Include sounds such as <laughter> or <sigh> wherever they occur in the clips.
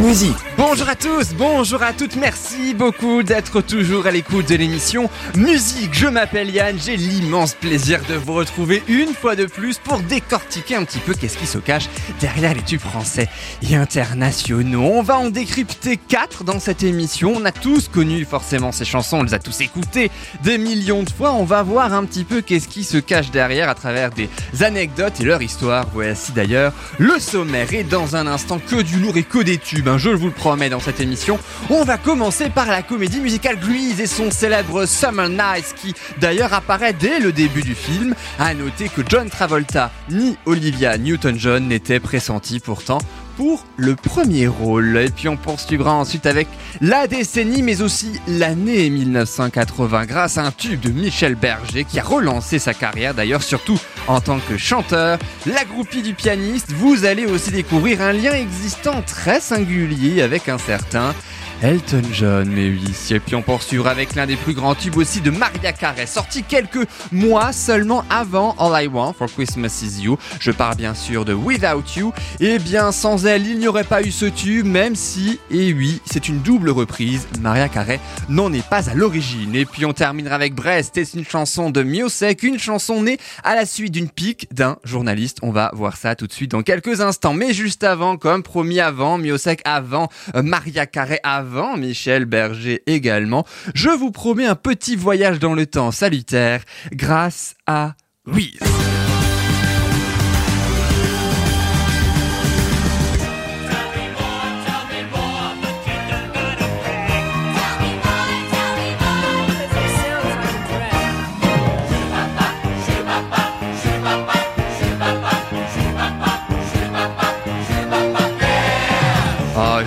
Musique Bonjour à tous, bonjour à toutes, merci beaucoup d'être toujours à l'écoute de l'émission Musique. Je m'appelle Yann, j'ai l'immense plaisir de vous retrouver une fois de plus pour décortiquer un petit peu qu'est-ce qui se cache derrière les tubes français et internationaux. On va en décrypter quatre dans cette émission. On a tous connu forcément ces chansons, on les a tous écoutées des millions de fois. On va voir un petit peu qu'est-ce qui se cache derrière à travers des anecdotes et leur histoire. Voici d'ailleurs le sommaire et dans un instant que du lourd et que des tubes, hein, je vous le promet dans cette émission. On va commencer par la comédie musicale Grease et son célèbre Summer Nights qui d'ailleurs apparaît dès le début du film. À noter que John Travolta ni Olivia Newton-John n'étaient pressentis pourtant pour le premier rôle. Et puis on poursuivra ensuite avec la décennie mais aussi l'année 1980 grâce à un tube de Michel Berger qui a relancé sa carrière d'ailleurs surtout en tant que chanteur. La groupie du pianiste, vous allez aussi découvrir un lien existant très singulier avec un certain Elton John, mais oui. Et puis on poursuivra avec l'un des plus grands tubes aussi de Maria Carey, sorti quelques mois seulement avant All I Want for Christmas Is You. Je parle bien sûr de Without You. Et bien sans elle, il n'y aurait pas eu ce tube, même si, et oui, c'est une double reprise. Maria Carey n'en est pas à l'origine. Et puis on terminera avec Brest, c'est une chanson de Miosek, une chanson née à la suite d'une pique d'un journaliste. On va voir ça tout de suite dans quelques instants. Mais juste avant, comme promis avant, Miosek avant, euh, Maria Carey avant Michel Berger également, je vous promets un petit voyage dans le temps salutaire grâce à Louise.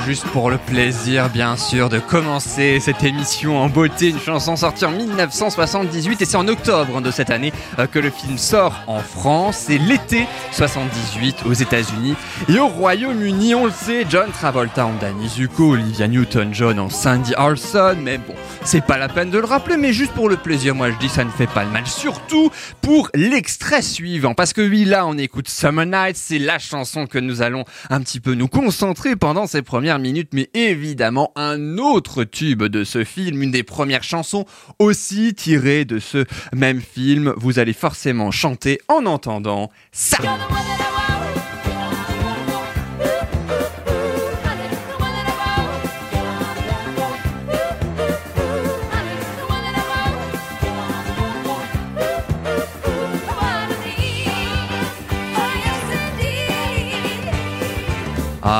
Juste pour le plaisir, bien sûr, de commencer cette émission en beauté. Une chanson sortie en 1978 et c'est en octobre de cette année euh, que le film sort en France. C'est l'été 78 aux États-Unis et au Royaume-Uni. On le sait, John Travolta en Danny Zuko, Olivia Newton-John en Sandy Arson. Mais bon, c'est pas la peine de le rappeler, mais juste pour le plaisir, moi je dis ça ne fait pas le mal. Surtout pour l'extrait suivant, parce que oui, là on écoute Summer Night, c'est la chanson que nous allons un petit peu nous concentrer pendant ces premières minutes, mais évidemment un autre tube de ce film, une des premières chansons aussi tirées de ce même film. Vous allez forcément chanter en entendant ça.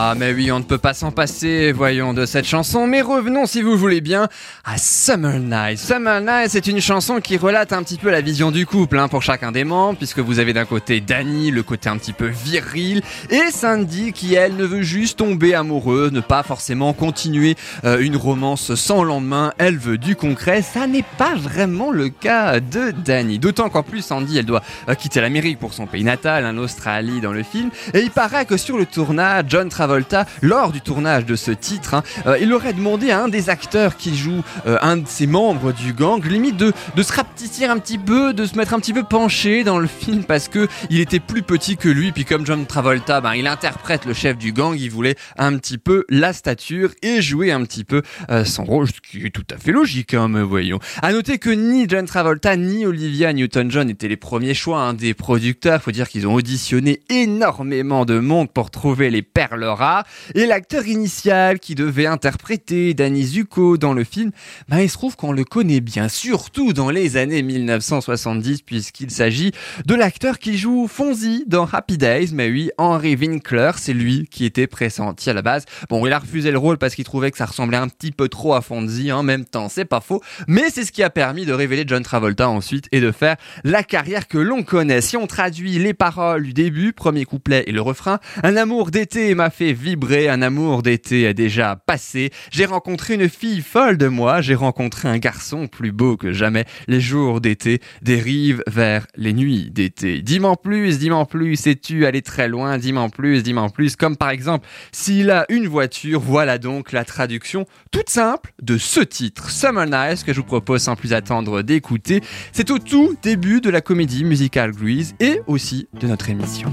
Ah mais oui, on ne peut pas s'en passer, voyons, de cette chanson. Mais revenons, si vous voulez bien, à Summer Night. Summer Night, c'est une chanson qui relate un petit peu la vision du couple hein, pour chacun des membres, puisque vous avez d'un côté Danny, le côté un petit peu viril, et Sandy qui, elle, ne veut juste tomber amoureuse, ne pas forcément continuer euh, une romance sans lendemain. Elle veut du concret. Ça n'est pas vraiment le cas de Danny. D'autant qu'en plus, Sandy, elle doit euh, quitter l'Amérique pour son pays natal, en Australie dans le film. Et il paraît que sur le tournage, John Travolta, lors du tournage de ce titre, hein, euh, il aurait demandé à un des acteurs qui joue euh, un de ses membres du gang, limite de, se rapetisser un petit peu, de se mettre un petit peu penché dans le <laughs> film parce que il était plus petit que lui. Puis comme John Travolta, ben, il interprète le chef du gang, il voulait un petit peu la stature et jouer un petit peu euh, son rôle, ce qui est tout à fait logique, hein, voyons. À noter que ni John Travolta ni Olivia Newton-John étaient les premiers choix hein, des producteurs. Faut dire qu'ils ont auditionné énormément de monde pour trouver les perles rares. Et l'acteur initial qui devait interpréter Danny Zuko dans le film, ben il se trouve qu'on le connaît bien, surtout dans les années 1970, puisqu'il s'agit de l'acteur qui joue Fonzie dans Happy Days. Mais oui, Henry Winkler, c'est lui qui était pressenti à la base. Bon, il a refusé le rôle parce qu'il trouvait que ça ressemblait un petit peu trop à Fonzie en même temps, c'est pas faux. Mais c'est ce qui a permis de révéler John Travolta ensuite et de faire la carrière que l'on connaît. Si on traduit les paroles du début, premier couplet et le refrain, un amour d'été m'a fait vibrer, un amour d'été est déjà passé. J'ai rencontré une fille folle de moi, j'ai rencontré un garçon plus beau que jamais. Les jours d'été dérivent vers les nuits d'été. Dis-moi plus, dis-moi plus, sais-tu aller très loin, dis-moi plus, dis-moi plus. Comme par exemple, s'il a une voiture, voilà donc la traduction toute simple de ce titre, Summer Nights, que je vous propose sans plus attendre d'écouter. C'est au tout début de la comédie musicale Grease et aussi de notre émission.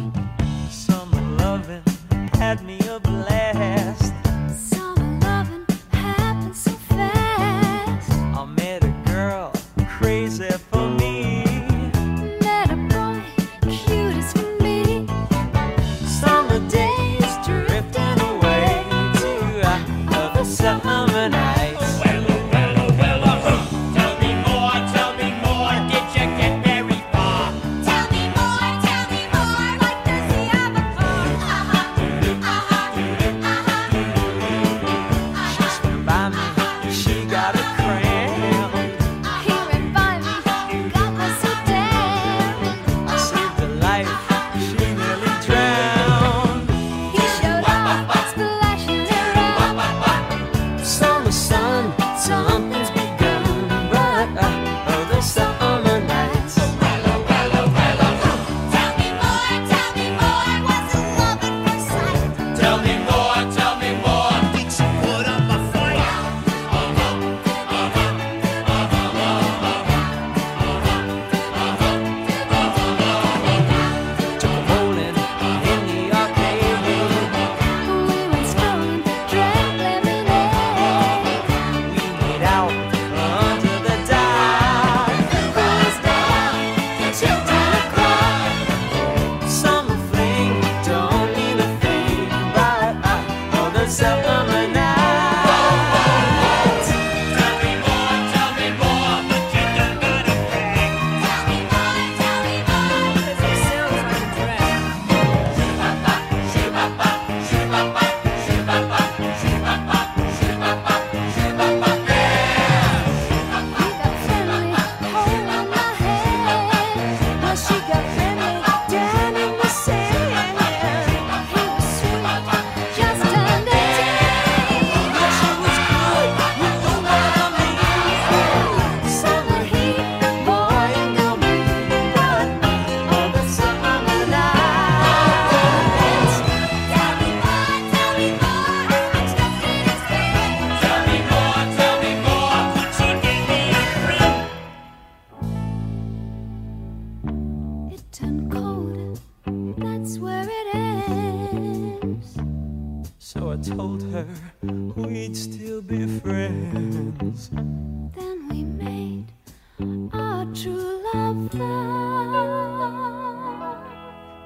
A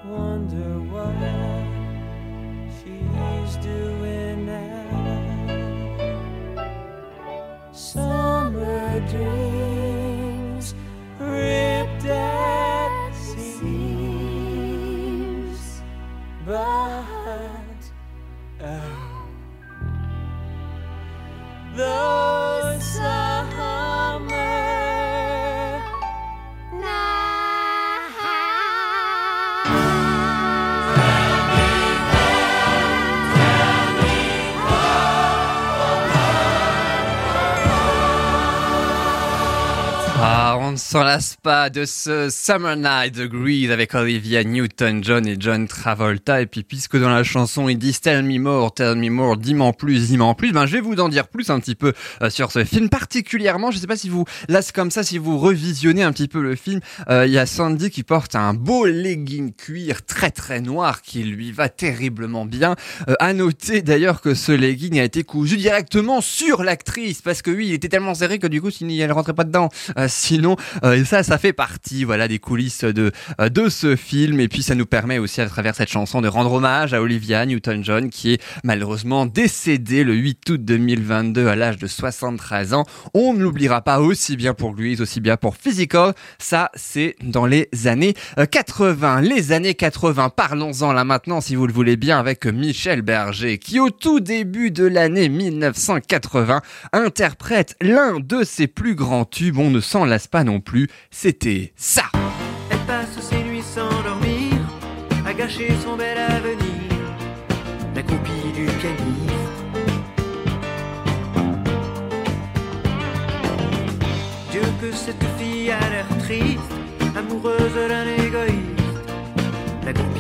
Wonder s'en lasse pas de ce Summer Night de Grease avec Olivia Newton-John et John Travolta. Et puis, puisque dans la chanson, ils disent Tell me more, tell me more, dis-moi plus, dis-moi plus, ben, je vais vous en dire plus un petit peu euh, sur ce film. Particulièrement, je sais pas si vous, là, c'est comme ça, si vous revisionnez un petit peu le film, euh, il y a Sandy qui porte un beau legging cuir très très noir qui lui va terriblement bien. Euh, à noter d'ailleurs que ce legging a été cousu directement sur l'actrice parce que oui, il était tellement serré que du coup, elle rentrait pas dedans. Euh, sinon, et ça, ça fait partie, voilà, des coulisses de euh, de ce film. Et puis, ça nous permet aussi, à travers cette chanson, de rendre hommage à Olivia Newton-John, qui est malheureusement décédée le 8 août 2022 à l'âge de 73 ans. On ne l'oubliera pas aussi bien pour Louise, aussi bien pour Physical. Ça, c'est dans les années euh, 80. Les années 80, parlons-en là maintenant, si vous le voulez bien, avec Michel Berger, qui au tout début de l'année 1980 interprète l'un de ses plus grands tubes. On ne s'en lasse pas non plus c'était ça. Elle passe ses nuits sans dormir, à gâcher son bel avenir, la copie du pianiste. Dieu que cette fille a l'air triste, amoureuse d'un égoïste, la copie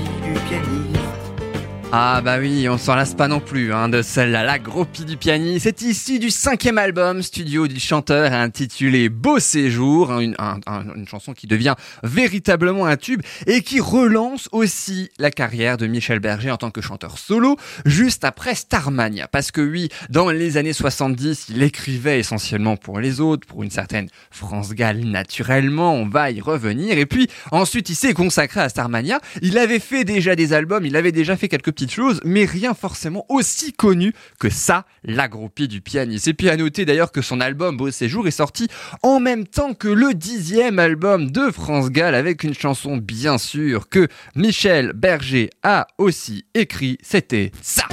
ah bah oui, on s'en lasse pas non plus hein, de celle-là, la groupie du pianiste. C'est issu du cinquième album studio du chanteur intitulé Beau Séjour, hein, une, un- un- une chanson qui devient véritablement un tube et qui relance aussi la carrière de Michel Berger en tant que chanteur solo juste après Starmania. Parce que oui, dans les années 70, il écrivait essentiellement pour les autres, pour une certaine France Gall naturellement, on va y revenir. Et puis ensuite, il s'est consacré à Starmania. Il avait fait déjà des albums, il avait déjà fait quelques choses, mais rien forcément aussi connu que ça, la groupie du pianiste. Et puis à noter d'ailleurs que son album Beau Séjour est sorti en même temps que le dixième album de France Gall avec une chanson bien sûr que Michel Berger a aussi écrit, c'était ça.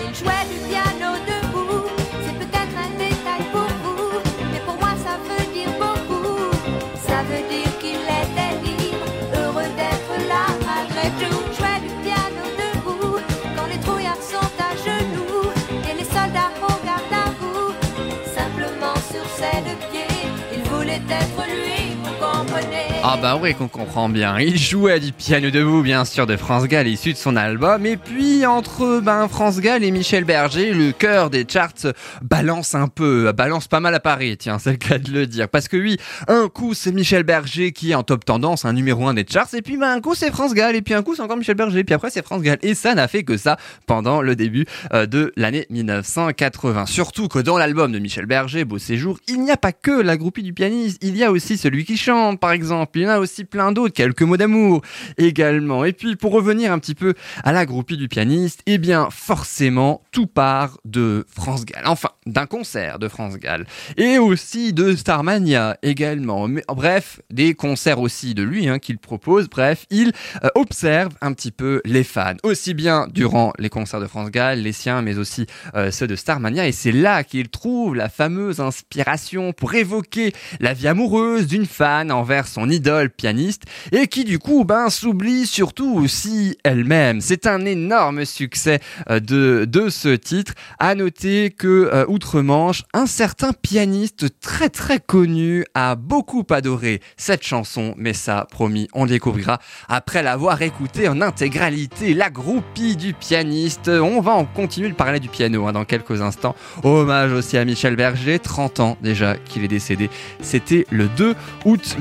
Ah bah oui qu'on comprend bien. Il jouait du piano debout bien sûr de France Gall issu de son album. Et puis entre ben France Gall et Michel Berger le cœur des charts balance un peu, balance pas mal à Paris tiens c'est le cas de le dire. Parce que oui un coup c'est Michel Berger qui est en top tendance un numéro un des charts et puis ben un coup c'est France Gall et puis un coup c'est encore Michel Berger puis après c'est France Gall. Et ça n'a fait que ça pendant le début euh, de l'année 1980 surtout que dans l'album de Michel Berger Beau Séjour il n'y a pas que la groupie du pianiste il y a aussi celui qui chante par exemple il y en a aussi plein d'autres quelques mots d'amour également. Et puis pour revenir un petit peu à la groupie du pianiste eh bien forcément tout part de France Gall. Enfin d'un concert de France Gall. Et aussi de Starmania également. Bref des concerts aussi de lui hein, qu'il propose. Bref il euh, observe un petit peu les fans. Aussi bien durant les concerts de France Gall les siens mais aussi euh, ceux de Starmania. Et c'est là qu'il trouve la fameuse inspiration pour évoquer la vie amoureuse d'une fan envers son idole pianiste et qui du coup ben s'oublie surtout aussi elle-même. C'est un énorme succès euh, de, de ce titre. À noter que euh, outre-Manche, un certain pianiste très très connu a beaucoup adoré cette chanson, mais ça promis, on découvrira après l'avoir écouté en intégralité. La groupie du pianiste. On va en continuer de parler du piano hein, dans quelques instants. Hommage aussi à Michel Berger, 30 ans déjà qu'il est décédé. C'était le 2 août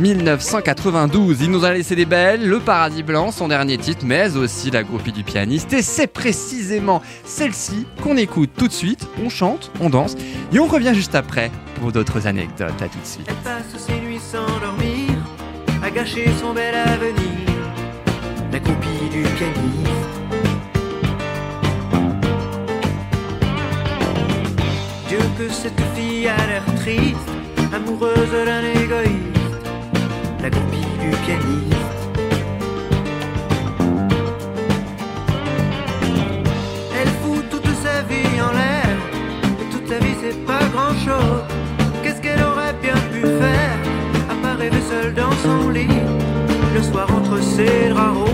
1992. Il nous a laissé des belles, Le Paradis Blanc, son dernier titre, mais aussi la groupie du pianiste. Et c'est précisément celle-ci qu'on écoute tout de suite. On chante, on danse et on revient juste après pour d'autres anecdotes. À tout de suite. Elle passe ses nuits sans dormir, à gâcher son bel avenir. La groupie du pianiste. Dieu que cette fille a l'air triste, amoureuse d'un égoïste. La groupie du pianiste. Elle fout toute sa vie en l'air, et toute sa vie c'est pas grand chose. Qu'est-ce qu'elle aurait bien pu faire À part rêver seule dans son lit? Le soir entre ses draps roses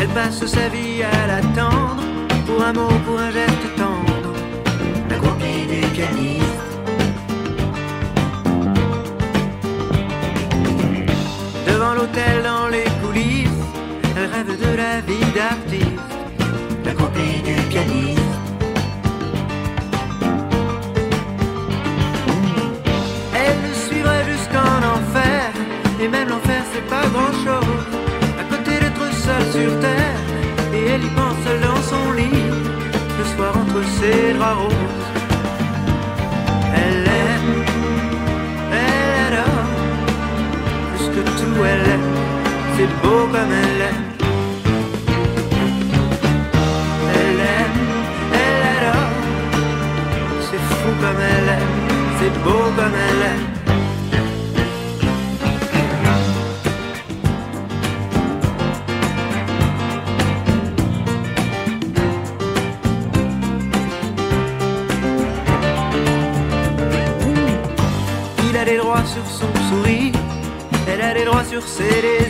Elle passe sa vie à l'attendre Pour un mot, pour un geste tendre La groupie du pianiste dans les coulisses Elle rêve de la vie d'artiste La groupie du pianiste. Elle suivrait jusqu'en enfer Et même l'enfer c'est pas grand chose À côté d'être seule sur terre Et elle y pense dans son lit Le soir entre ses draps C'est beau comme elle aime Elle aime Elle adore. C'est fou comme elle C'est beau comme elle aime Il a des droits sur son sourire, elle a des droits sur ses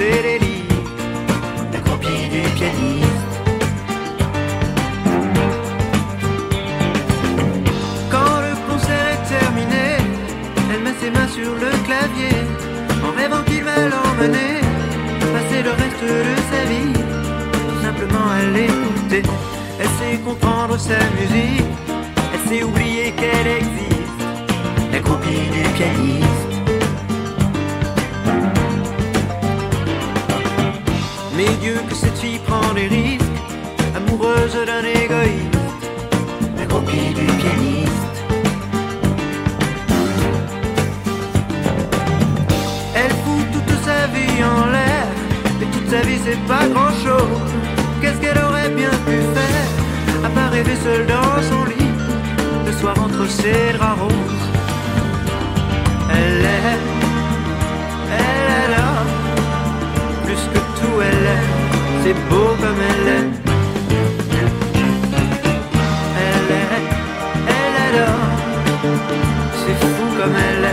la copie du pianiste. Quand le concert est terminé, elle met ses mains sur le clavier, en rêvant qu'il va l'emmener, passer le reste de sa vie, tout simplement à l'écouter. Elle sait comprendre sa musique, elle sait oublier qu'elle existe, la copie du pianiste. Cette fille prend des risques, amoureuse d'un égoïste, la du pianiste. Elle fout toute sa vie en l'air, et toute sa vie c'est pas grand chose. Qu'est-ce qu'elle aurait bien pu faire, à part rêver seule dans son lit, le soir entre ses draps roses? Elle c'est beau comme elle est. Elle est, elle là, c'est fou comme elle est,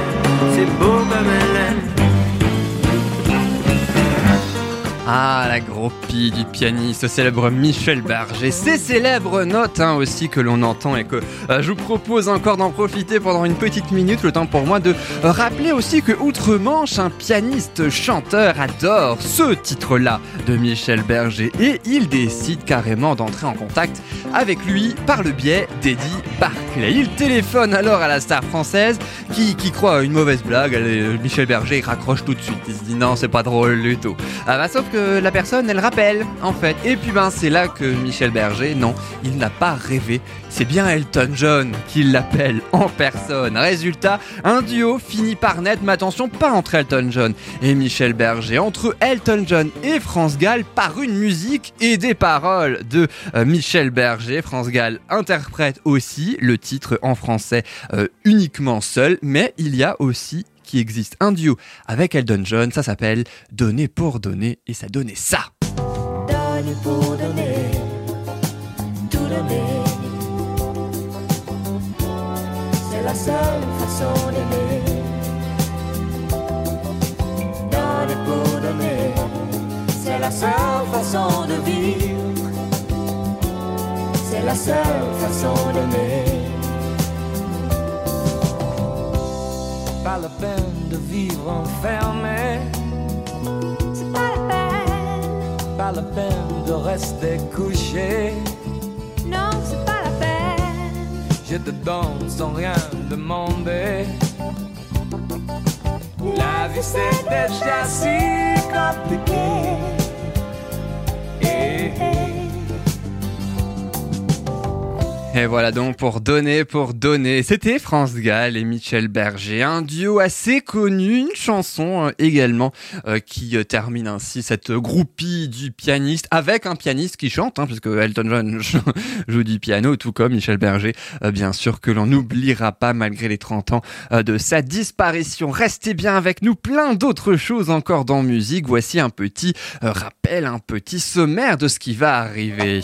Ah, la groupie du pianiste célèbre Michel Berger. Ces célèbres notes hein, aussi que l'on entend et que euh, je vous propose encore d'en profiter pendant une petite minute, le temps pour moi de rappeler aussi que Outre-Manche, un pianiste chanteur adore ce titre-là de Michel Berger et il décide carrément d'entrer en contact avec lui par le biais d'Eddie Barclay. Il téléphone alors à la star française qui, qui croit à une mauvaise blague. Allez, Michel Berger il raccroche tout de suite. Il se dit non, c'est pas drôle du tout. Ah bah, sauf que la personne elle rappelle en fait. Et puis ben c'est là que Michel Berger, non, il n'a pas rêvé. C'est bien Elton John qui l'appelle en personne. Résultat, un duo finit par naître, mais attention, pas entre Elton John et Michel Berger, entre Elton John et France Gall par une musique et des paroles de euh, Michel Berger. France Gall interprète aussi le titre en français euh, uniquement seul, mais il y a aussi qui existe un duo avec Elton John, ça s'appelle Donner pour donner et ça donnait ça. Donner pour donner, tout donner. C'est la seule façon d'aimer. Donner pour donner, c'est la seule façon de vivre. C'est la seule façon d'aimer. Pas la peine de vivre enfermé, C'est pas la peine, pas la peine de rester couché. non, c'est pas la peine. Je te donne sans rien demander. La vie c'est déjà si compliqué. Eh, Et voilà donc pour donner, pour donner. C'était France Gall et Michel Berger, un duo assez connu, une chanson euh, également euh, qui euh, termine ainsi cette groupie du pianiste avec un pianiste qui chante, hein, puisque Elton John <laughs> joue du piano, tout comme Michel Berger, bien sûr que l'on n'oubliera pas malgré les 30 ans de sa disparition. Restez bien avec nous, plein d'autres choses encore dans musique. Voici un petit rappel, un petit sommaire de ce qui va arriver.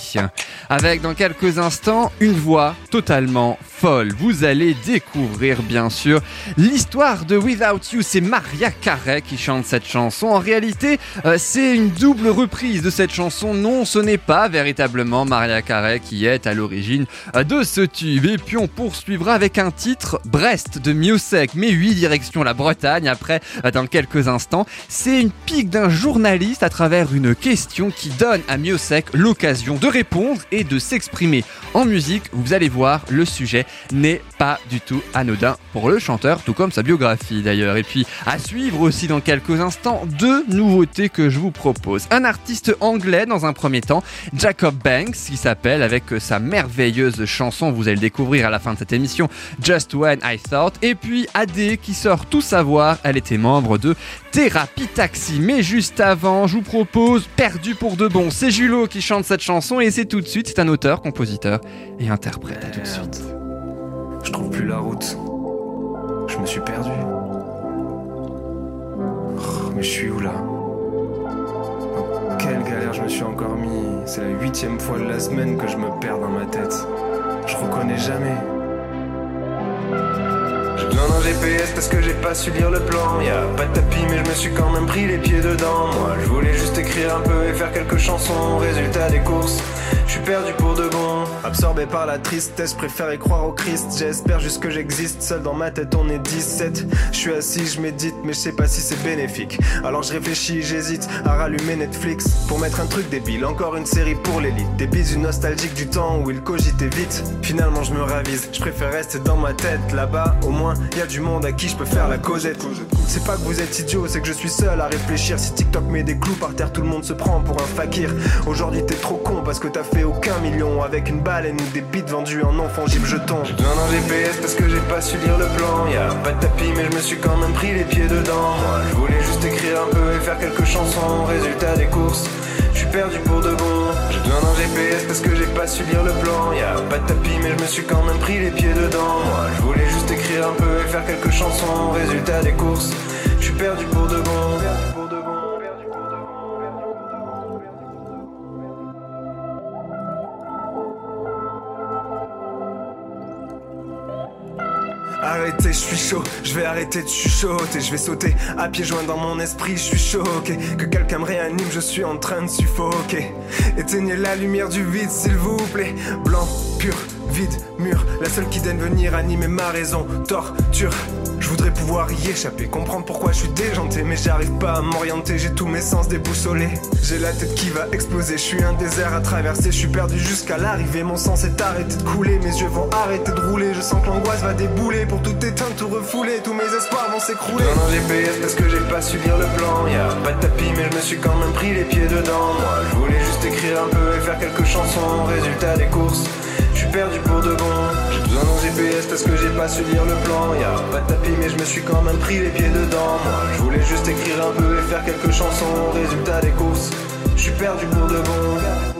Avec dans quelques instants une voix totalement folle. Vous allez découvrir bien sûr l'histoire de Without You. C'est Maria Carey qui chante cette chanson. En réalité, euh, c'est une double reprise de cette chanson. Non, ce n'est pas véritablement Maria Carey qui est à l'origine euh, de ce tube. Et puis on poursuivra avec un titre Brest de Miossec. Mais oui, direction la Bretagne. Après, euh, dans quelques instants, c'est une pique d'un journaliste à travers une question qui donne à Miossec l'occasion de répondre et de s'exprimer en musique. Vous allez voir, le sujet n'est pas du tout anodin pour le chanteur, tout comme sa biographie d'ailleurs. Et puis à suivre aussi dans quelques instants deux nouveautés que je vous propose. Un artiste anglais dans un premier temps, Jacob Banks, qui s'appelle avec sa merveilleuse chanson, vous allez le découvrir à la fin de cette émission, Just When I Thought. Et puis Adé qui sort tout savoir, elle était membre de Thérapie Taxi. Mais juste avant, je vous propose Perdu pour de bon. C'est Julot qui chante cette chanson et c'est tout de suite, c'est un auteur, compositeur et interprète. À tout de suite. Je trouve plus la route. Je me suis perdu. Oh, mais je suis où là? Quelle galère je me suis encore mis? C'est la huitième fois de la semaine que je me perds dans ma tête. Je reconnais jamais. J'ai GPS parce que j'ai pas su lire le plan. Y a pas de tapis, mais je me suis quand même pris les pieds dedans. Moi, je voulais juste écrire un peu et faire quelques chansons. Résultat des courses, je suis perdu pour de bon. Absorbé par la tristesse, préfère y croire au Christ. J'espère juste que j'existe. Seul dans ma tête, on est 17. Je suis assis, je médite, mais je sais pas si c'est bénéfique. Alors je réfléchis, j'hésite à rallumer Netflix pour mettre un truc débile. Encore une série pour l'élite. Des bisous nostalgiques du temps où il cogitait vite. Finalement, je me ravise. Je préfère rester dans ma tête. Là-bas, au moins, y a du monde à qui je peux faire la causette. C'est pas que vous êtes idiot, c'est que je suis seul à réfléchir. Si TikTok met des clous par terre, tout le monde se prend pour un fakir. Aujourd'hui, t'es trop con parce que t'as fait aucun million avec une baleine ou des bites vendues en gym jeton. J'ai besoin d'un GPS parce que j'ai pas su lire le plan. Y a pas de tapis, mais je me suis quand même pris les pieds dedans. Moi, je voulais juste écrire un peu et faire quelques chansons. Résultat des courses, je suis perdu pour de bon. J'ai besoin d'un GPS parce que j'ai pas su lire le plan. Y a pas de tapis, mais je me suis quand même pris les pieds dedans. Moi, je voulais juste écrire un peu et faire quelques chansons. Résultat des courses, je suis perdu pour de bon. Arrêtez, je suis chaud, je vais arrêter de chuchoter, je vais sauter à pieds joints dans mon esprit, je suis choqué. Que quelqu'un me réanime, je suis en train de suffoquer. Éteignez la lumière du vide, s'il vous plaît. Blanc, vide, mur, la seule qui daigne venir animer ma raison. Torture. Je voudrais pouvoir y échapper, comprendre pourquoi je suis déjanté, mais j'arrive pas à m'orienter, j'ai tous mes sens déboussolés. J'ai la tête qui va exploser, je suis un désert à traverser, je suis perdu jusqu'à l'arrivée, mon sang s'est arrêté de couler, mes yeux vont arrêter de rouler, je sens que l'angoisse va débouler, pour tout éteindre, tout refouler, tous mes espoirs vont s'écrouler. Non, non, GPS parce que j'ai pas su lire le plan, y a pas de tapis, mais je me suis quand même pris les pieds dedans. Moi, je voulais juste écrire un peu et faire quelques chansons, résultat des courses. Je suis perdu pour de bon. J'ai besoin d'un GPS parce que j'ai pas su lire le plan. Y a pas de tapis, mais je me suis quand même pris les pieds dedans. Moi, je voulais juste écrire un peu et faire quelques chansons. Résultat des courses, je suis. Perdu pour de bon,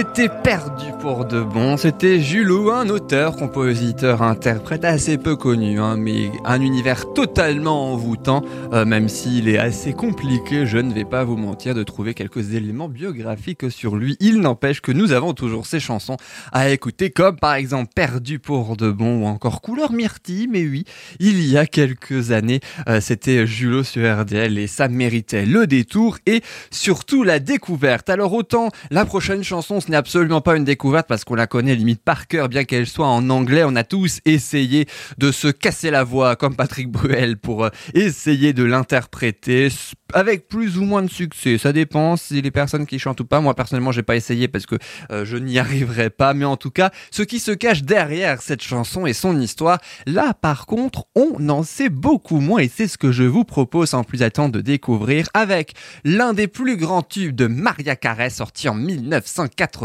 it Perdu pour de bon. C'était Julot, un auteur, compositeur, interprète assez peu connu, hein, mais un univers totalement envoûtant, euh, même s'il est assez compliqué, je ne vais pas vous mentir, de trouver quelques éléments biographiques sur lui. Il n'empêche que nous avons toujours ses chansons à écouter, comme par exemple Perdu pour de bon ou encore Couleur Myrtille, mais oui, il y a quelques années, euh, c'était Julot sur RDL et ça méritait le détour et surtout la découverte. Alors autant la prochaine chanson, ce n'est absolument pas une découverte parce qu'on la connaît limite par cœur, bien qu'elle soit en anglais. On a tous essayé de se casser la voix comme Patrick Bruel pour euh, essayer de l'interpréter avec plus ou moins de succès. Ça dépend si les personnes qui chantent ou pas. Moi personnellement, j'ai pas essayé parce que euh, je n'y arriverai pas. Mais en tout cas, ce qui se cache derrière cette chanson et son histoire, là par contre, on en sait beaucoup moins et c'est ce que je vous propose sans plus attendre de découvrir avec l'un des plus grands tubes de Maria Carey sorti en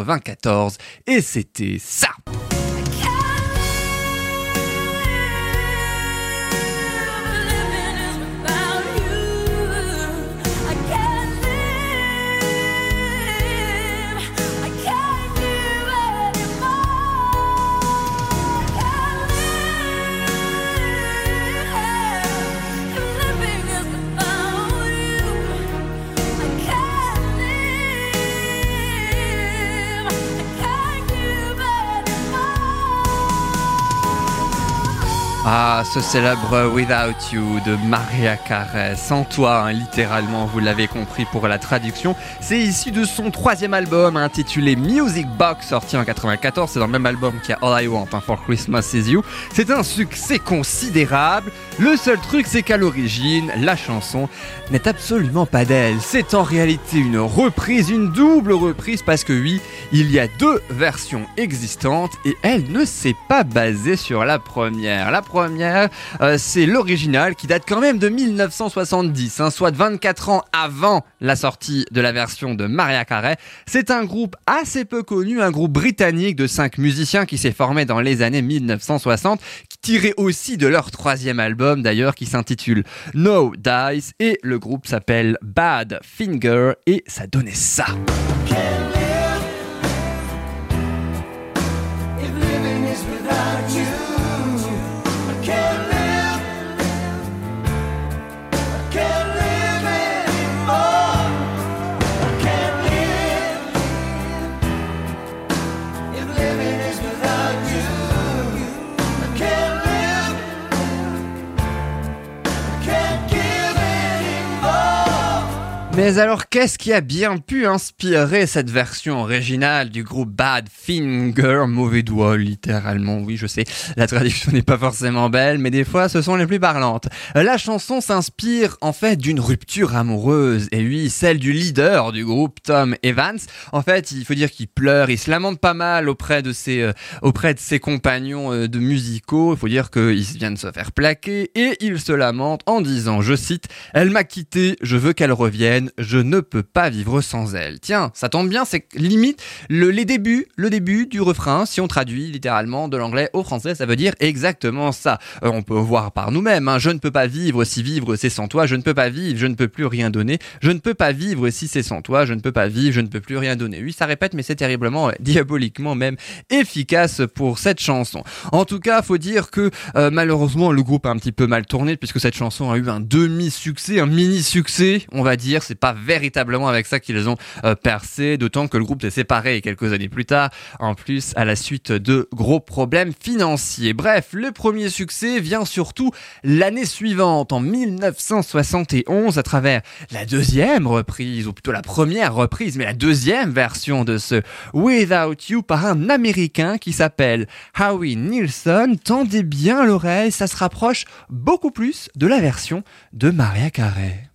1994 et c'était ça. Ah, ce célèbre Without You de Maria Carey. Sans toi, hein, littéralement, vous l'avez compris pour la traduction. C'est issu de son troisième album intitulé Music Box, sorti en 94. C'est dans le même album qu'il y a All I Want hein, for Christmas Is You. C'est un succès considérable. Le seul truc, c'est qu'à l'origine, la chanson n'est absolument pas d'elle. C'est en réalité une reprise, une double reprise, parce que oui, il y a deux versions existantes et elle ne s'est pas basée sur la première. La première, euh, c'est l'original qui date quand même de 1970, hein, soit 24 ans avant la sortie de la version de Maria Carey. C'est un groupe assez peu connu, un groupe britannique de cinq musiciens qui s'est formé dans les années 1960, qui tirait aussi de leur troisième album d'ailleurs qui s'intitule No Dice et le groupe s'appelle Bad Finger et ça donnait ça. Mais alors, qu'est-ce qui a bien pu inspirer cette version originale du groupe Bad Finger, mauvais doigt, littéralement, oui, je sais, la traduction <laughs> n'est pas forcément belle, mais des fois, ce sont les plus parlantes. La chanson s'inspire, en fait, d'une rupture amoureuse, et oui, celle du leader du groupe, Tom Evans. En fait, il faut dire qu'il pleure, il se lamente pas mal auprès de ses, euh, auprès de ses compagnons euh, de musicaux, il faut dire qu'il vient de se faire plaquer, et il se lamente en disant, je cite, elle m'a quitté, je veux qu'elle revienne, je ne peux pas vivre sans elle. Tiens, ça tombe bien, c'est limite le, les débuts, le début du refrain, si on traduit littéralement de l'anglais au français, ça veut dire exactement ça. Euh, on peut voir par nous-mêmes, hein, je ne peux pas vivre si vivre c'est sans toi, je ne peux pas vivre, je ne peux plus rien donner, je ne peux pas vivre si c'est sans toi, je ne peux pas vivre, je ne peux plus rien donner. Oui, ça répète, mais c'est terriblement, <laughs> diaboliquement même efficace pour cette chanson. En tout cas, faut dire que euh, malheureusement le groupe a un petit peu mal tourné puisque cette chanson a eu un demi-succès, un mini-succès, on va dire. Pas véritablement avec ça qu'ils ont euh, percé, d'autant que le groupe s'est séparé quelques années plus tard, en plus à la suite de gros problèmes financiers. Bref, le premier succès vient surtout l'année suivante, en 1971, à travers la deuxième reprise, ou plutôt la première reprise, mais la deuxième version de ce Without You par un Américain qui s'appelle Howie Nilsson. Tendez bien l'oreille, ça se rapproche beaucoup plus de la version de Maria Carey.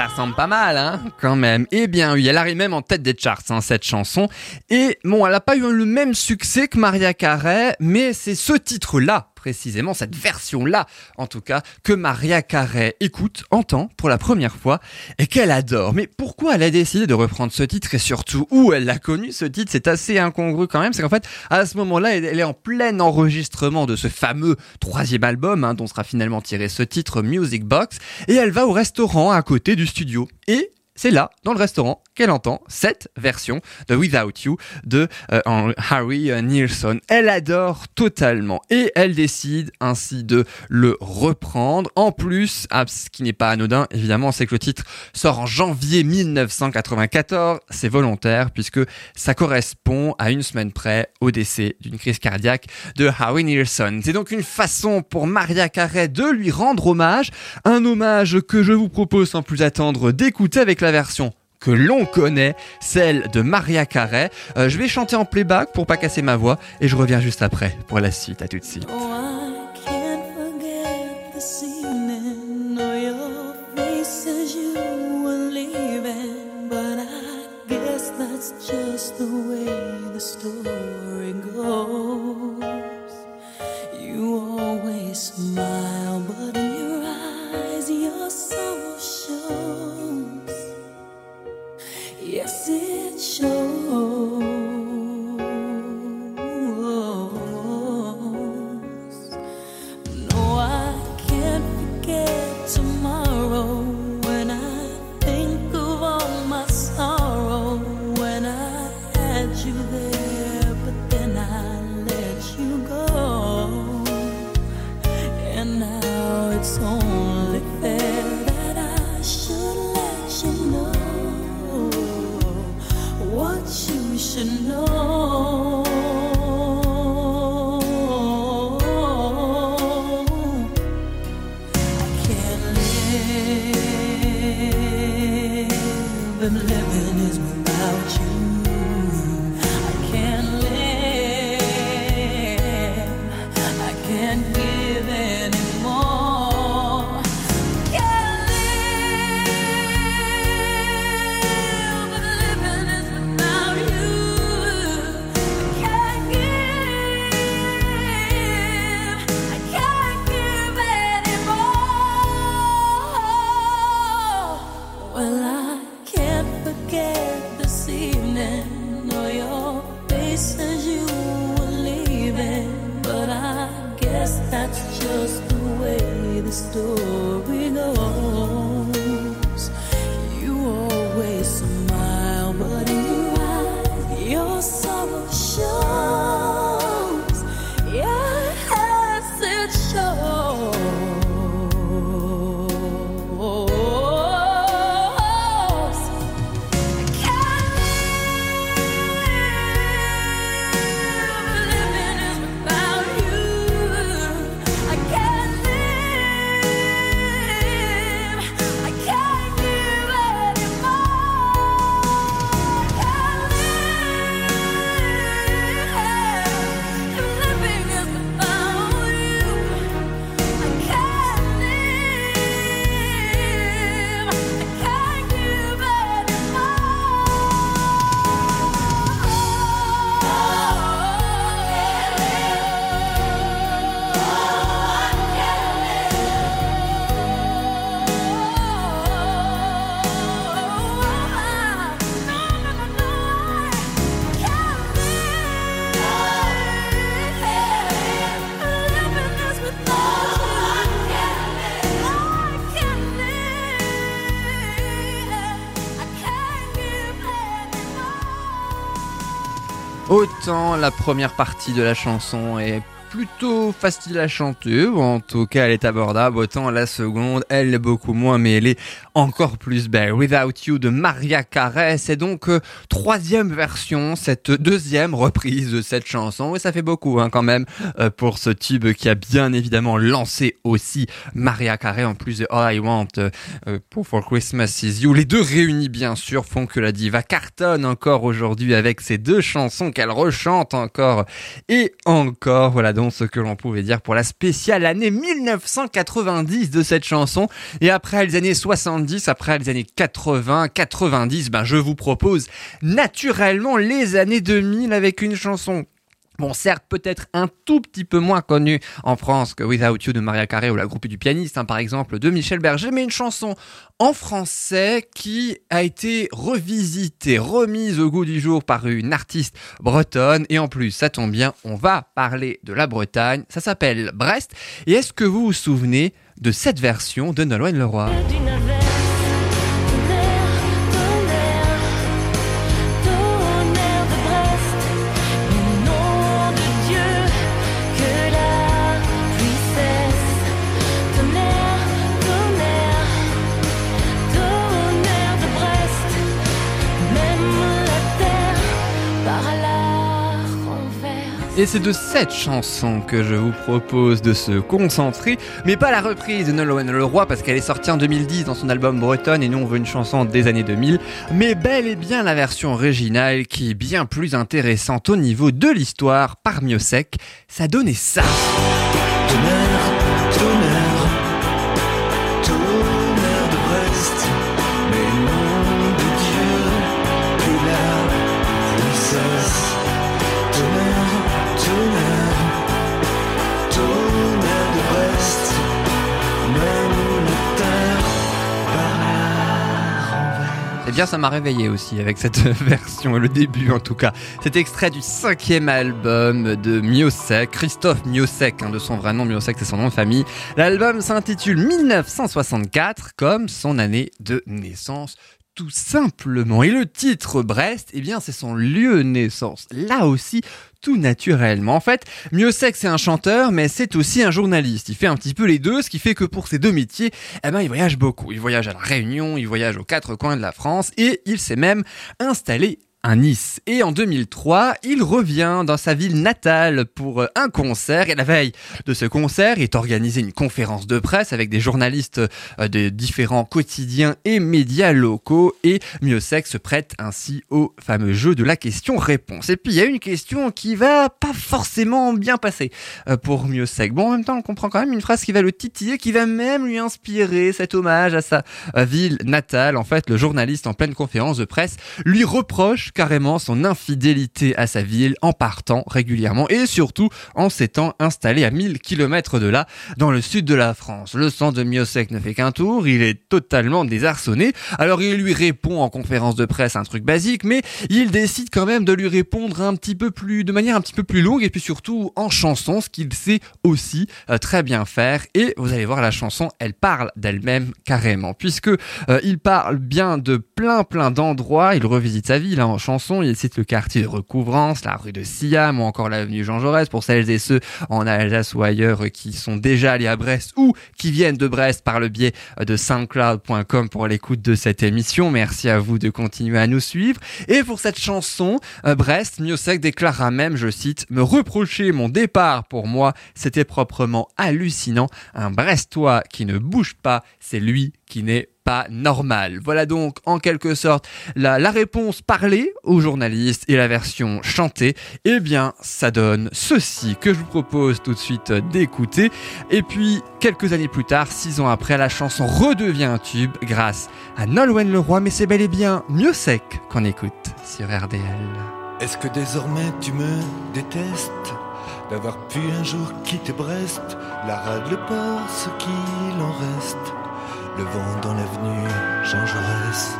Ça ressemble pas mal, hein, quand même. Eh bien oui, elle arrive même en tête des charts, hein, cette chanson. Et bon, elle a pas eu le même succès que Maria Carey, mais c'est ce titre-là, précisément, cette version-là, en tout cas, que Maria Carey écoute, entend pour la première fois, et qu'elle adore. Mais pourquoi elle a décidé de reprendre ce titre, et surtout où elle l'a connu, ce titre, c'est assez incongru quand même, c'est qu'en fait, à ce moment-là, elle est en plein enregistrement de ce fameux troisième album, hein, dont sera finalement tiré ce titre Music Box, et elle va au restaurant à côté du studio. Et c'est là, dans le restaurant, qu'elle entend cette version de Without You de euh, Harry Nilsson. Elle adore totalement et elle décide ainsi de le reprendre. En plus, ah, ce qui n'est pas anodin, évidemment, c'est que le titre sort en janvier 1994. C'est volontaire puisque ça correspond à une semaine près au décès d'une crise cardiaque de Howie Nilsson. C'est donc une façon pour Maria Carey de lui rendre hommage, un hommage que je vous propose sans plus attendre d'écouter avec la version que l'on connaît, celle de Maria Carey. Euh, je vais chanter en playback pour pas casser ma voix et je reviens juste après pour la suite. À tout de suite. Oh, la première partie de la chanson est plutôt facile à chanter, ou en tout cas elle est abordable, autant la seconde, elle est beaucoup moins, mais elle est encore plus belle. Without You de Maria Carey, c'est donc euh, troisième version, cette deuxième reprise de cette chanson, et ça fait beaucoup hein, quand même euh, pour ce tube qui a bien évidemment lancé aussi Maria Carey en plus de All I Want euh, For Christmas Is You. Les deux réunis bien sûr font que la diva cartonne encore aujourd'hui avec ces deux chansons qu'elle rechante encore et encore. Voilà donc ce que l'on pouvait dire pour la spéciale année 1990 de cette chanson. Et après les années 70, après les années 80, 90, ben je vous propose naturellement les années 2000 avec une chanson Bon, certes, peut-être un tout petit peu moins connue en France que Without You de Maria Carey ou la groupe du pianiste, hein, par exemple, de Michel Berger, mais une chanson en français qui a été revisitée, remise au goût du jour par une artiste bretonne. Et en plus, ça tombe bien, on va parler de la Bretagne. Ça s'appelle Brest. Et est-ce que vous vous souvenez de cette version de Nolwenn Leroy? Et c'est de cette chanson que je vous propose de se concentrer, mais pas la reprise de Nolwenn Leroy parce qu'elle est sortie en 2010 dans son album Bretonne et nous on veut une chanson des années 2000, mais bel et bien la version originale qui est bien plus intéressante au niveau de l'histoire par Miossec. Ça donnait ça. Eh bien, ça m'a réveillé aussi avec cette <laughs> version, le début en tout cas. Cet extrait du cinquième album de Miosek, Christophe Miosek, de son vrai nom, Miosek c'est son nom de famille. L'album s'intitule 1964, comme son année de naissance. Tout simplement. Et le titre Brest, eh bien, c'est son lieu de naissance. Là aussi, tout naturellement. En fait, Miosek, c'est un chanteur, mais c'est aussi un journaliste. Il fait un petit peu les deux, ce qui fait que pour ces deux métiers, eh ben, il voyage beaucoup. Il voyage à la Réunion, il voyage aux quatre coins de la France, et il s'est même installé à Nice. Et en 2003, il revient dans sa ville natale pour euh, un concert. Et la veille de ce concert est organisée une conférence de presse avec des journalistes euh, de différents quotidiens et médias locaux. Et Miosek se prête ainsi au fameux jeu de la question-réponse. Et puis il y a une question qui va pas forcément bien passer euh, pour Miosek. Bon, en même temps, on comprend quand même une phrase qui va le titiller, qui va même lui inspirer cet hommage à sa ville natale. En fait, le journaliste en pleine conférence de presse lui reproche carrément son infidélité à sa ville en partant régulièrement et surtout en s'étant installé à 1000 km de là, dans le sud de la France. Le sang de Miosek ne fait qu'un tour, il est totalement désarçonné. Alors il lui répond en conférence de presse un truc basique, mais il décide quand même de lui répondre un petit peu plus, de manière un petit peu plus longue et puis surtout en chanson, ce qu'il sait aussi euh, très bien faire. Et vous allez voir la chanson, elle parle d'elle-même carrément, puisque euh, il parle bien de plein plein d'endroits. Il revisite sa ville hein, chanson. Il cite le quartier de Recouvrance, la rue de Siam ou encore l'avenue Jean Jaurès pour celles et ceux en Alsace ou ailleurs qui sont déjà allés à Brest ou qui viennent de Brest par le biais de soundcloud.com pour l'écoute de cette émission. Merci à vous de continuer à nous suivre. Et pour cette chanson, euh, Brest, Miosek déclara même, je cite, me reprocher mon départ pour moi, c'était proprement hallucinant. Un Brestois qui ne bouge pas, c'est lui qui n'est normal. Voilà donc en quelque sorte la, la réponse parlée aux journalistes et la version chantée. Eh bien, ça donne ceci que je vous propose tout de suite d'écouter. Et puis, quelques années plus tard, six ans après, la chanson redevient un tube grâce à Nolwenn Leroy, mais c'est bel et bien mieux sec qu'on écoute sur RDL. Est-ce que désormais tu me détestes D'avoir pu un jour quitter Brest? La rade, le port, ce qu'il en reste Le vent dans l'avenue Jean Jaurès.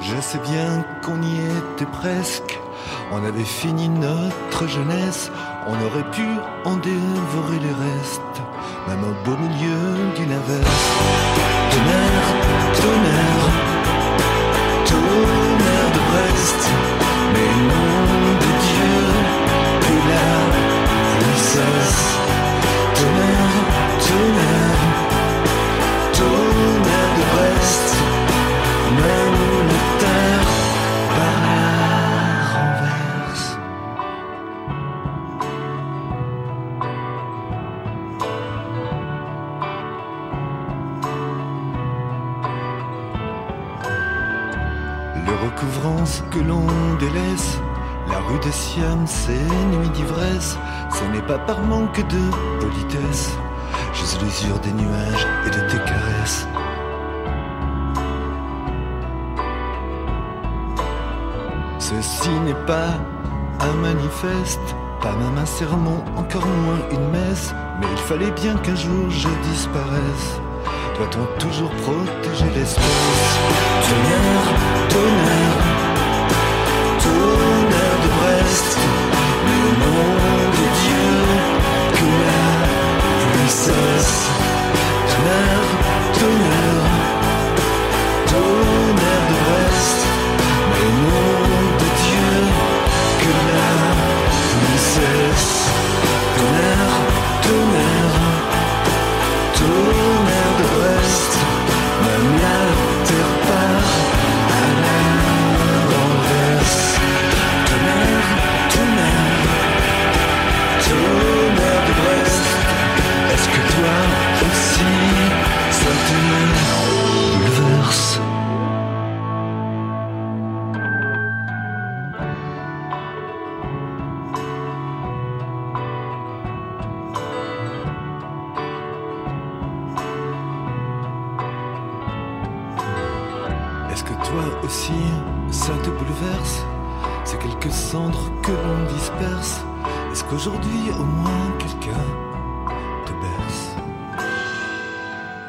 Je sais bien qu'on y était presque. On avait fini notre jeunesse. On aurait pu en dévorer les restes. Même au beau milieu d'une averse Tonnerre, tonnerre, tonnerre de Brest, mais nom recouvrance que l'on délaisse, la rue de d'ivresse. Ce n'est pas par manque de politesse, juste l'usure des nuages et de tes caresses. Ceci n'est pas un manifeste, pas même un sermon, encore moins une messe. Mais il fallait bien qu'un jour je disparaisse. Doit-on toujours protéger l'espèce? Tonnerre, tonnerre Texas. Est-ce que toi aussi, ça te bouleverse? C'est quelques cendres que l'on disperse. Est-ce qu'aujourd'hui, au moins, quelqu'un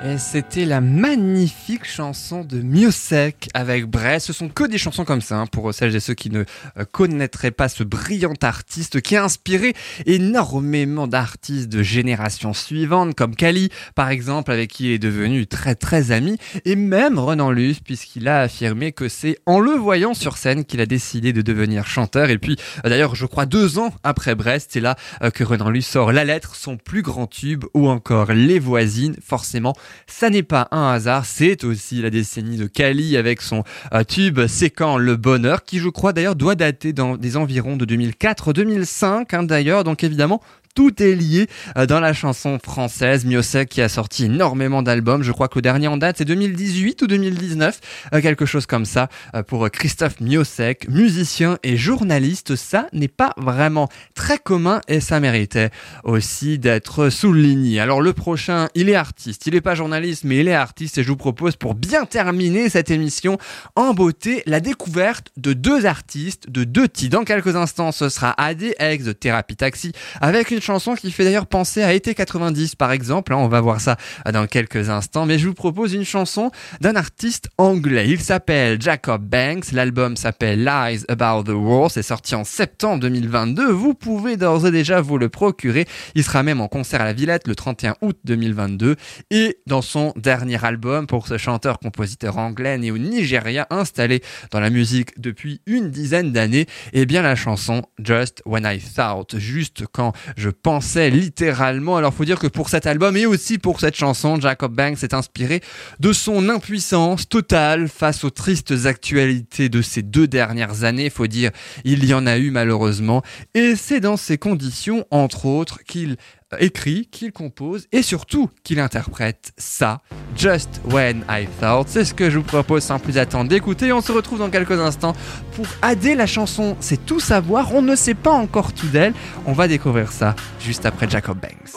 Et c'était la magnifique chanson de Miosek avec Brest. Ce sont que des chansons comme ça, hein, pour celles et ceux qui ne euh, connaîtraient pas ce brillant artiste qui a inspiré énormément d'artistes de générations suivantes, comme Kali, par exemple, avec qui il est devenu très très ami, et même Renan Luce, puisqu'il a affirmé que c'est en le voyant sur scène qu'il a décidé de devenir chanteur. Et puis, euh, d'ailleurs, je crois deux ans après Brest, c'est là euh, que Renan Luce sort La Lettre, son plus grand tube, ou encore Les Voisines, forcément ça n'est pas un hasard, c'est aussi la décennie de Kali avec son euh, tube C'est le bonheur, qui je crois d'ailleurs doit dater des environs de 2004-2005 hein, d'ailleurs, donc évidemment tout est lié euh, dans la chanson française. Miosek qui a sorti énormément d'albums. Je crois que le dernier en date c'est 2018 ou 2019, euh, quelque chose comme ça euh, pour Christophe Miosek, musicien et journaliste. Ça n'est pas vraiment très commun et ça méritait aussi d'être souligné. Alors le prochain, il est artiste. Il n'est pas journaliste mais il est artiste et je vous propose pour bien terminer cette émission en beauté la découverte de deux artistes, de deux titres. Dans quelques instants, ce sera ADX de Thérapie Taxi avec une chanson qui fait d'ailleurs penser à été 90 par exemple. hein, on va voir ça dans quelques instants. Mais je vous propose une chanson d'un artiste anglais. Il s'appelle Jacob Banks. L'album s'appelle Lies About the War. C'est sorti en septembre 2022. Vous pouvez d'ores et déjà vous le procurer. Il sera même en concert à la Villette le 31 août 2022. Et dans son dernier album, pour ce chanteur-compositeur anglais né au Nigeria, installé dans la musique depuis une dizaine d'années, eh bien la chanson Just When I Thought, juste quand je pensais littéralement. Alors faut dire que pour cet album et aussi pour cette chanson, Jacob Banks s'est inspiré de son impuissance totale face aux tristes actualités de ces deux dernières années. Faut dire, il y en a eu malheureusement. Et c'est dans ces conditions, entre autres, qu'il écrit, qu'il compose et surtout qu'il interprète ça, Just When I Thought. C'est ce que je vous propose sans plus attendre d'écouter. On se retrouve dans quelques instants pour AD la chanson. C'est tout savoir, on ne sait pas encore tout d'elle. On va découvrir ça juste après Jacob Banks.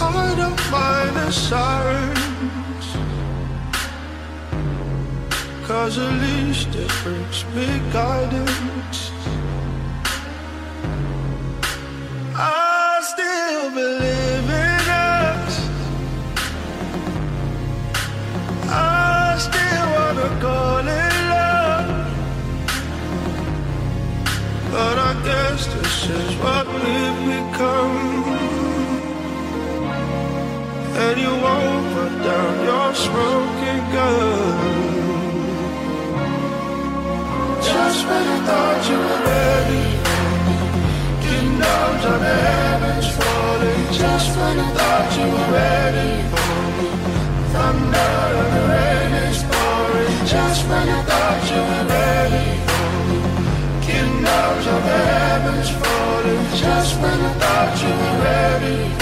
I don't mind the sirens. Cause at least it brings me guidance. I still believe in us. I still wanna call it love. But I guess this is what we've become. And you won't put down your smoking gun. Just when I thought you were ready me, kingdoms of the heavens falling. Just when I thought you were ready thunder and the rain is pouring. Just when I thought you were ready me, kingdoms of the heavens falling. Just when I thought you were ready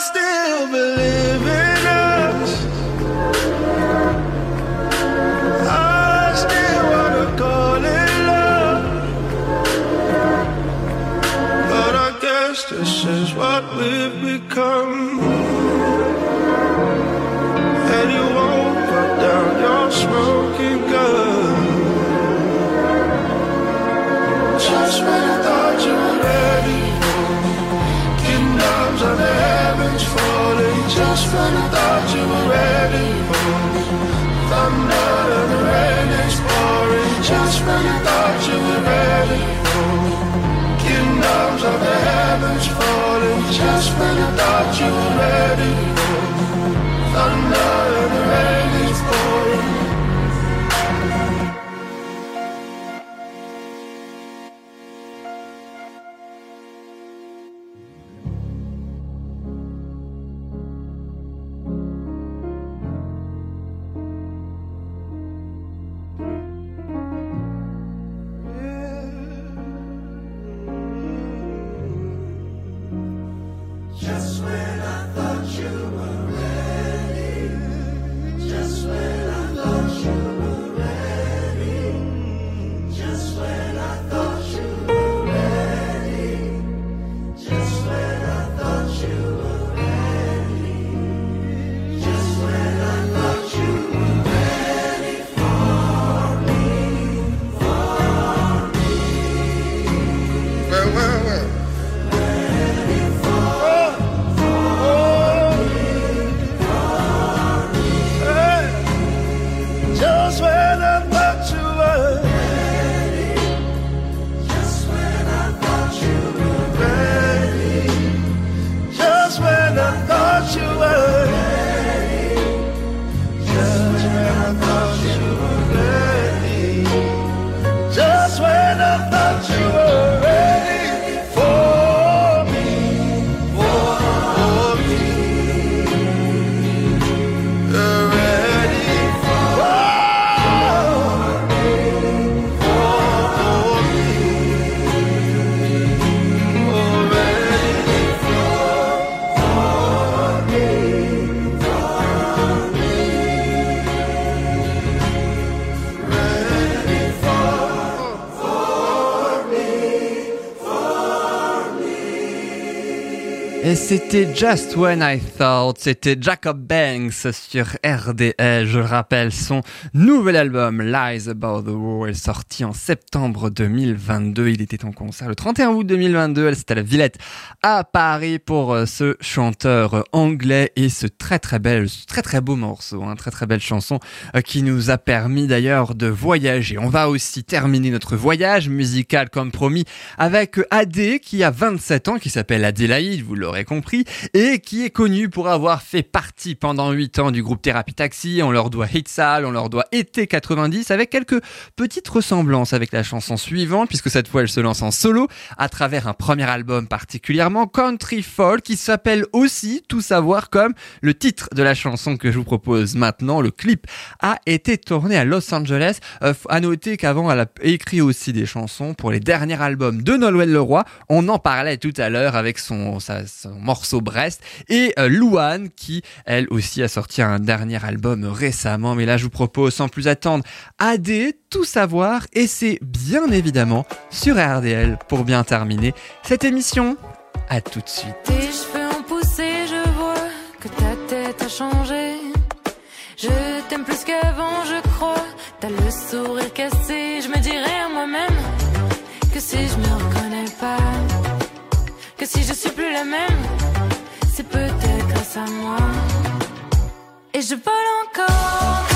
still believe in us. I still wanna call it love. But I guess this is what we've become. And you won't put down your smoking gun. Just when just when I thought you were ready for thunder and the rain is the Just when I thought you were ready for Kingdoms of the heavens falling Just when I thought you were ready for thunder. C'était Just When I Thought, c'était Jacob Banks sur RDL, je le rappelle, son nouvel album Lies About the est sorti en septembre 2022, il était en concert le 31 août 2022, c'était à la Villette à Paris pour euh, ce chanteur euh, anglais et ce très très bel, très très beau morceau, hein, très très belle chanson euh, qui nous a permis d'ailleurs de voyager. On va aussi terminer notre voyage musical comme promis avec AD qui a 27 ans, qui s'appelle Adélaïde, vous l'aurez compris, et qui est connu pour avoir fait partie pendant 8 ans du groupe Thérapie Taxi. On leur doit Hit Sale, on leur doit Été 90, avec quelques petites ressemblances avec la chanson suivante, puisque cette fois elle se lance en solo à travers un premier album particulièrement country folk qui s'appelle aussi Tout savoir comme le titre de la chanson que je vous propose maintenant. Le clip a été tourné à Los Angeles. Euh, à noter qu'avant elle a écrit aussi des chansons pour les derniers albums de Nolwenn Leroy. On en parlait tout à l'heure avec son morceau Brest et euh, Louane qui elle aussi a sorti un dernier album récemment. Mais là je vous propose sans plus attendre AD, tout savoir et c'est bien évidemment sur RDL pour bien terminer cette émission. À tout de suite. Tes cheveux ont poussé, je vois que ta tête a changé. Je t'aime plus qu'avant, je crois. T'as le sourire cassé, je me dirais à moi-même que si je me reconnais pas, que si je suis plus la même, peut-être grâce à moi. Et je vole encore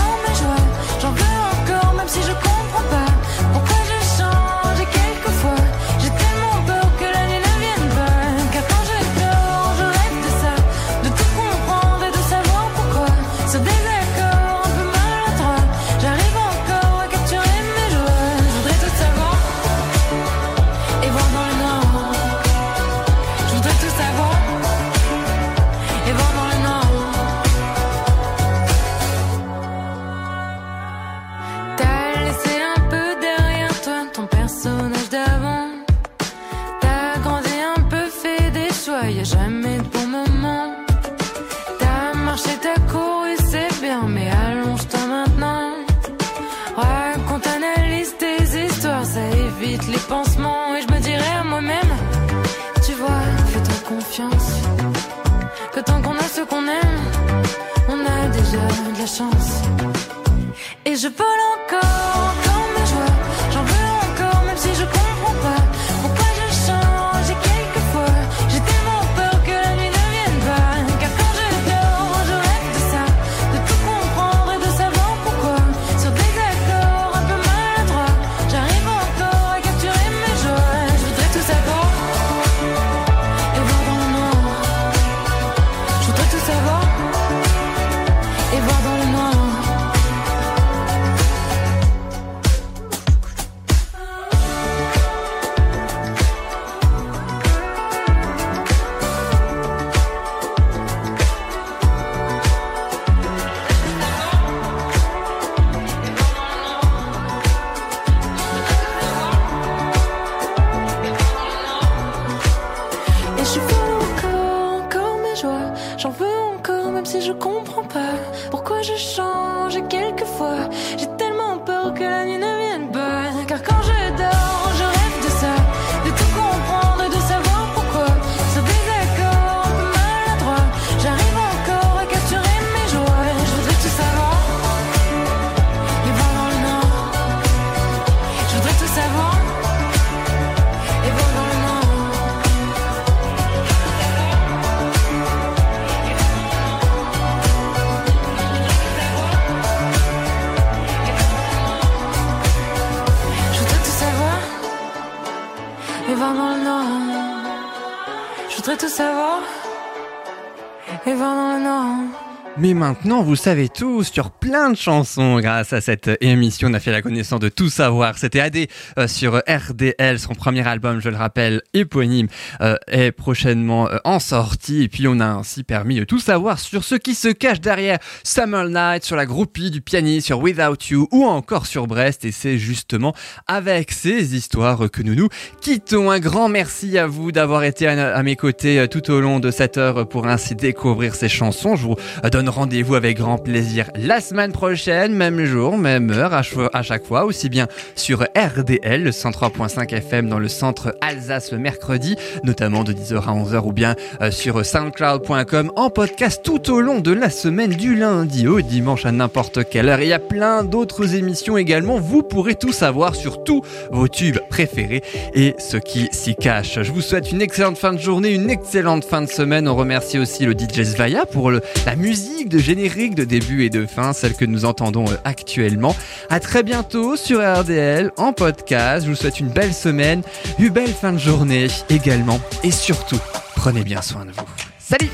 maintenant, vous savez tout sur plein de chansons grâce à cette émission. On a fait la connaissance de tout savoir. C'était AD euh, sur RDL, son premier album, je le rappelle, éponyme, euh, est prochainement euh, en sortie. Et puis, on a ainsi permis de tout savoir sur ce qui se cache derrière Summer Night, sur la groupie du pianiste, sur Without You ou encore sur Brest. Et c'est justement avec ces histoires que nous nous quittons. Un grand merci à vous d'avoir été à, mes côtés tout au long de cette heure pour ainsi découvrir ces chansons. Je vous donne donne rendez-vous avec grand plaisir la semaine prochaine, même jour, même heure, à, chaque fois, aussi bien sur RDL, le 103.5 FM dans le centre Alsace le mercredi, notamment de 10h à 11h, ou bien euh, sur soundcloud.com en podcast tout au long de la semaine, du lundi au dimanche à n'importe quelle heure. Il y a plein d'autres émissions également, vous pourrez tout savoir sur tous vos tubes préférés et ce qui s'y cache. Je vous souhaite une excellente fin de journée, une excellente fin de semaine. On remercie aussi le DJ Svaya pour la musique de générique de début et de fin, celle que nous entendons euh, actuellement. À très bientôt sur RDL en podcast. Je vous souhaite une belle semaine, une belle fin de journée également et surtout, prenez bien soin de vous. Salut